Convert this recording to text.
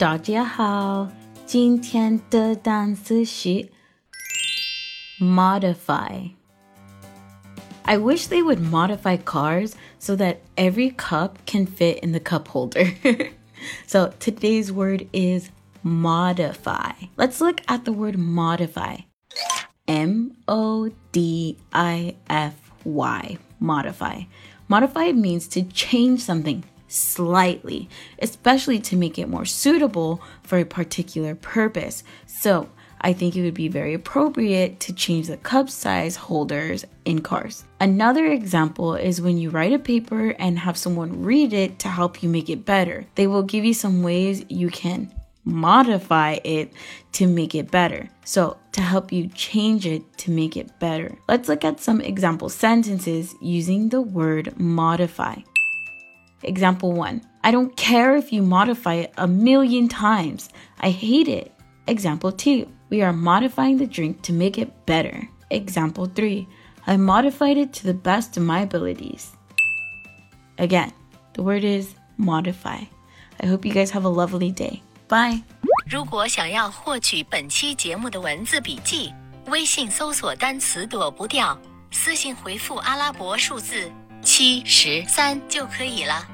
大家好，今天的单词是 modify. I wish they would modify cars so that every cup can fit in the cup holder. so today's word is modify. Let's look at the word modify. M O D I F Y. Modify. Modify means to change something slightly, especially to make it more suitable for a particular purpose. So, I think it would be very appropriate to change the cup size holders in cars. Another example is when you write a paper and have someone read it to help you make it better. They will give you some ways you can modify it to make it better. So, to help you change it to make it better. Let's look at some example sentences using the word modify. Example 1 I don't care if you modify it a million times. I hate it. Example 2 We are modifying the drink to make it better. Example 3 I modified it to the best of my abilities. Again, the word is modify. I hope you guys have a lovely day. Bye. 如果想要获取本期节目的文字笔记，微信搜索单词躲不掉，私信回复阿拉伯数字 七十三就可以了。